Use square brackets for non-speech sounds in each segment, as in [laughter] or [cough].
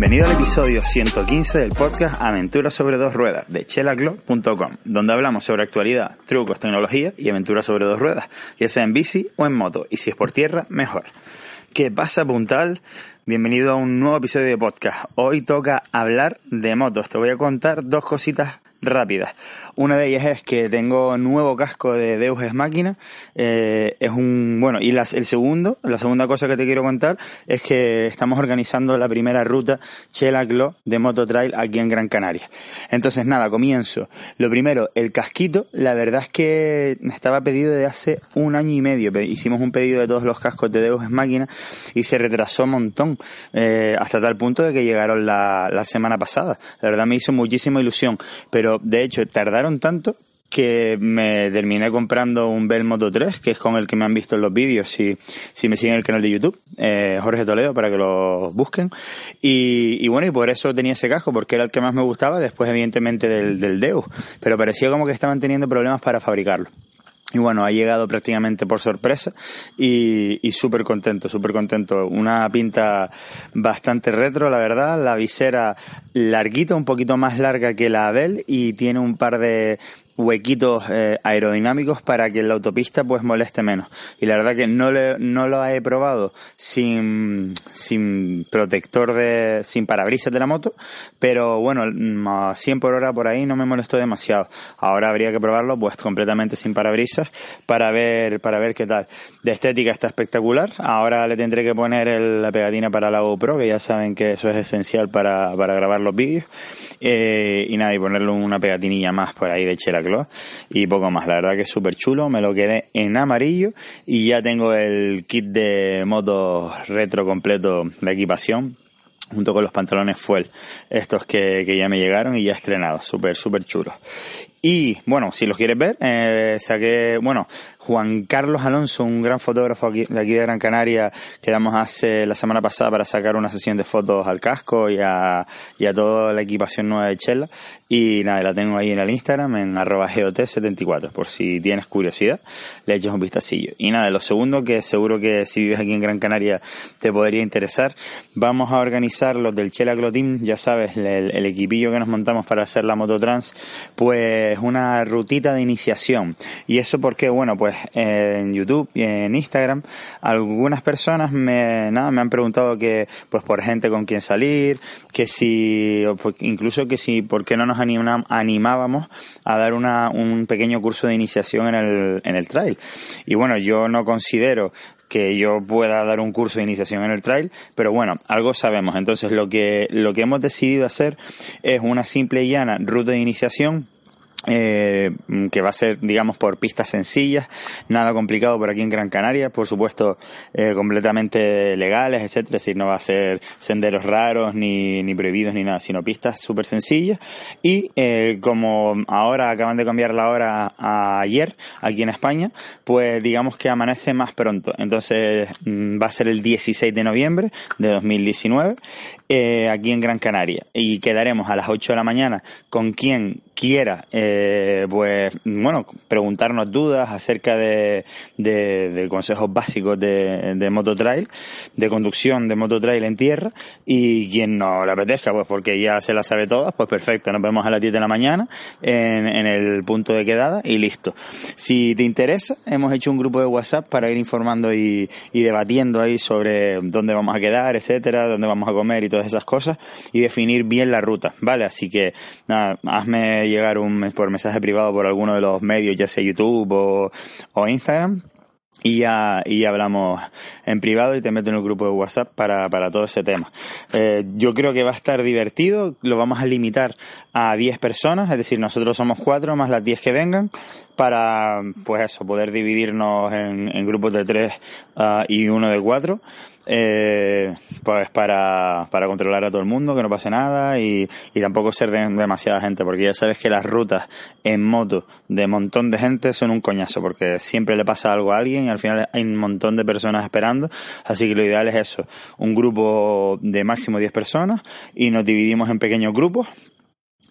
Bienvenido al episodio 115 del podcast Aventuras sobre dos ruedas de chelaclo.com, donde hablamos sobre actualidad, trucos, tecnología y aventuras sobre dos ruedas, ya sea en bici o en moto, y si es por tierra, mejor. ¿Qué pasa, puntal? Bienvenido a un nuevo episodio de podcast. Hoy toca hablar de motos. Te voy a contar dos cositas rápidas. Una de ellas es que tengo nuevo casco de Deus Ex Máquina. Eh, es un, bueno, y las, el segundo, la segunda cosa que te quiero contar es que estamos organizando la primera ruta Chelaclo de Moto Trail aquí en Gran Canaria. Entonces, nada, comienzo. Lo primero, el casquito, la verdad es que me estaba pedido de hace un año y medio. Hicimos un pedido de todos los cascos de Deus Ex Máquina y se retrasó un montón, eh, hasta tal punto de que llegaron la, la semana pasada. La verdad me hizo muchísima ilusión, pero de hecho tardaron tanto que me terminé comprando un Bell Moto 3, que es con el que me han visto en los vídeos, si, si me siguen en el canal de YouTube, eh, Jorge Toledo, para que lo busquen. Y, bueno, y por eso tenía ese casco, porque era el que más me gustaba, después evidentemente del, del Deus, pero parecía como que estaban teniendo problemas para fabricarlo. Y bueno, ha llegado prácticamente por sorpresa y, y súper contento, súper contento. Una pinta bastante retro, la verdad. La visera larguita, un poquito más larga que la Abel y tiene un par de huequitos eh, aerodinámicos para que la autopista pues moleste menos. Y la verdad que no, le, no lo he probado sin, sin protector de, sin parabrisas de la moto, pero bueno, a 100 por hora por ahí no me molestó demasiado. Ahora habría que probarlo pues completamente sin parabrisas para ver, para ver qué tal. De estética está espectacular. Ahora le tendré que poner la pegatina para la GoPro, que ya saben que eso es esencial para, para grabar los vídeos. Eh, y nada, y ponerle una pegatinilla más por ahí de y poco más. La verdad que es súper chulo, me lo quedé en amarillo y ya tengo el kit de moto retro completo de equipación junto con los pantalones fuel, estos que, que ya me llegaron y ya estrenados, súper, súper chulos. Y bueno, si los quieres ver, eh, saqué, bueno, Juan Carlos Alonso, un gran fotógrafo aquí, de aquí de Gran Canaria, quedamos hace la semana pasada para sacar una sesión de fotos al casco y a, y a toda la equipación nueva de Chela. Y nada, la tengo ahí en el Instagram, en arroba GOT74, por si tienes curiosidad, le eches un vistacillo. Y nada, lo segundo, que seguro que si vives aquí en Gran Canaria te podría interesar, vamos a organizar los del Chela Clotim, ya sabes, el, el equipillo que nos montamos para hacer la mototrans, pues una rutita de iniciación. Y eso porque, bueno, pues en YouTube y en Instagram, algunas personas me, nada, me han preguntado que, pues por gente con quien salir, que si, incluso que si, por qué no nos animábamos a dar una, un pequeño curso de iniciación en el, en el trail. Y bueno, yo no considero que yo pueda dar un curso de iniciación en el trail, pero bueno, algo sabemos. Entonces lo que, lo que hemos decidido hacer es una simple y llana ruta de iniciación eh, que va a ser, digamos, por pistas sencillas, nada complicado por aquí en Gran Canaria, por supuesto, eh, completamente legales, etcétera, es decir, no va a ser senderos raros ni, ni prohibidos ni nada, sino pistas súper sencillas. Y eh, como ahora acaban de cambiar la hora a ayer aquí en España, pues digamos que amanece más pronto. Entonces mm, va a ser el 16 de noviembre de 2019 eh, aquí en Gran Canaria y quedaremos a las 8 de la mañana con quien quiera, eh, pues, bueno, preguntarnos dudas acerca de, de, consejos básicos de, mototrail, de conducción de mototrail en tierra, y quien no le apetezca, pues porque ya se la sabe todas, pues perfecto, nos vemos a las 10 de la mañana en, en el punto de quedada y listo. Si te interesa, hemos hecho un grupo de WhatsApp para ir informando y, y debatiendo ahí sobre dónde vamos a quedar, etcétera, dónde vamos a comer y todas esas cosas, y definir bien la ruta, ¿vale? Así que, nada, hazme llegar un, por mensaje privado por alguno de los medios, ya sea YouTube o, o Instagram, y ya, y hablamos en privado y te meto en el grupo de WhatsApp para, para todo ese tema. Eh, yo creo que va a estar divertido, lo vamos a limitar a 10 personas, es decir, nosotros somos 4 más las 10 que vengan, para, pues eso, poder dividirnos en, en grupos de 3 uh, y uno de 4 eh, pues para, para controlar a todo el mundo, que no pase nada y, y tampoco ser de, demasiada gente, porque ya sabes que las rutas en moto de montón de gente son un coñazo, porque siempre le pasa algo a alguien y al final hay un montón de personas esperando, así que lo ideal es eso, un grupo de máximo 10 personas y nos dividimos en pequeños grupos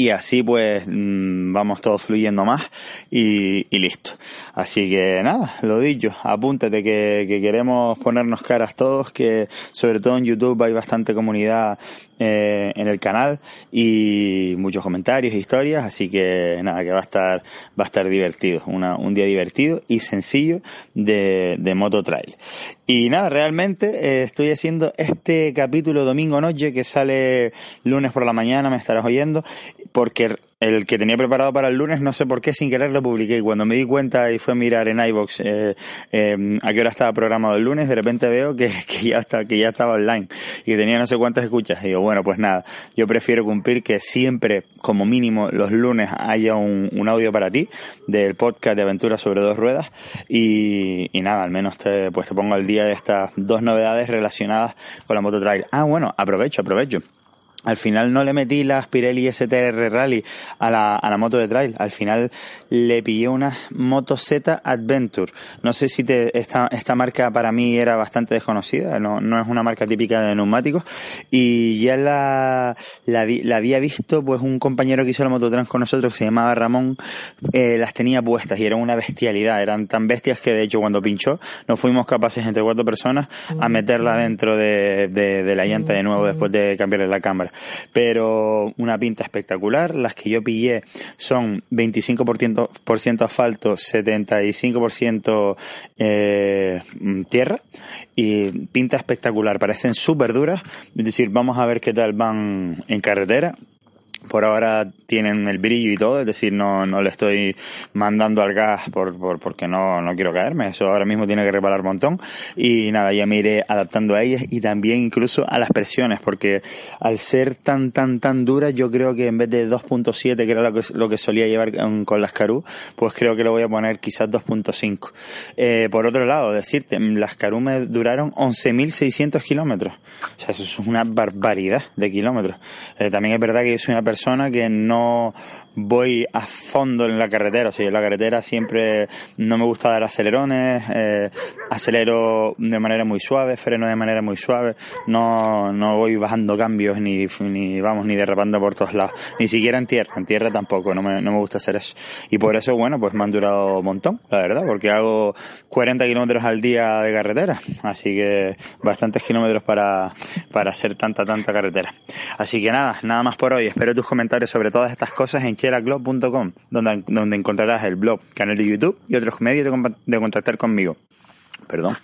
y así pues mm, vamos todos fluyendo más y, listo. Así que nada, lo dicho, apúntate que, que, queremos ponernos caras todos, que sobre todo en YouTube hay bastante comunidad eh, en el canal y muchos comentarios, historias, así que nada, que va a estar, va a estar divertido, Una, un día divertido y sencillo de, de Moto Trail. Y nada, realmente eh, estoy haciendo este capítulo domingo noche que sale lunes por la mañana, me estarás oyendo, porque el que tenía preparado para el lunes, no sé por qué sin querer lo publiqué. Y cuando me di cuenta y fue a mirar en iBox eh, eh, a qué hora estaba programado el lunes, de repente veo que, [laughs] que, ya está, que ya estaba online y que tenía no sé cuántas escuchas. Y digo, bueno, pues nada, yo prefiero cumplir que siempre, como mínimo, los lunes haya un, un audio para ti del podcast de aventuras sobre dos ruedas. Y, y nada, al menos te, pues te pongo al día de estas dos novedades relacionadas con la moto trail. Ah, bueno, aprovecho, aprovecho. Al final no le metí la Pirelli STR Rally a la, a la moto de trail. Al final le pillé una Moto Z Adventure. No sé si te, esta, esta marca para mí era bastante desconocida. No, no es una marca típica de neumáticos. Y ya la, la, la había visto pues un compañero que hizo la mototrans con nosotros que se llamaba Ramón. Eh, las tenía puestas y eran una bestialidad. Eran tan bestias que de hecho cuando pinchó no fuimos capaces entre cuatro personas a meterla dentro de, de, de la llanta de nuevo después de cambiarle la cámara pero una pinta espectacular. Las que yo pillé son 25% por ciento asfalto, 75% eh, tierra y pinta espectacular. Parecen súper duras, es decir, vamos a ver qué tal van en carretera por ahora tienen el brillo y todo, es decir, no, no le estoy mandando al gas por, por, porque no, no quiero caerme, eso ahora mismo tiene que reparar un montón y nada, ya me iré adaptando a ellas y también incluso a las presiones, porque al ser tan, tan, tan duras, yo creo que en vez de 2.7, que era lo que, lo que solía llevar con, las Caru, pues creo que lo voy a poner quizás 2.5. Eh, por otro lado, decirte, las Caru me duraron 11.600 kilómetros, o sea, eso es una barbaridad de kilómetros. Eh, también es verdad que yo soy una persona que no voy a fondo en la carretera, o sea, en la carretera siempre no me gusta dar acelerones, eh, acelero de manera muy suave, freno de manera muy suave, no, no voy bajando cambios ni, ni vamos ni derrapando por todos lados, ni siquiera en tierra, en tierra tampoco, no me, no me gusta hacer eso. Y por eso, bueno, pues me han durado un montón, la verdad, porque hago 40 kilómetros al día de carretera, así que bastantes kilómetros para, para hacer tanta, tanta carretera. Así que nada, nada más por hoy, espero tus comentarios sobre todas estas cosas en cheraclub.com, donde, donde encontrarás el blog, canal de YouTube y otros medios de, contactar conmigo perdón.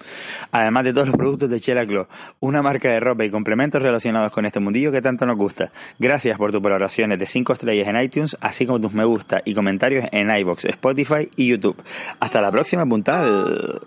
Además de todos los productos de Chela Club, una marca de ropa y complementos relacionados con este mundillo que tanto nos gusta. Gracias por tus valoraciones de 5 estrellas en iTunes, así como tus me gusta y comentarios en iBox, Spotify y YouTube. Hasta la próxima puntada.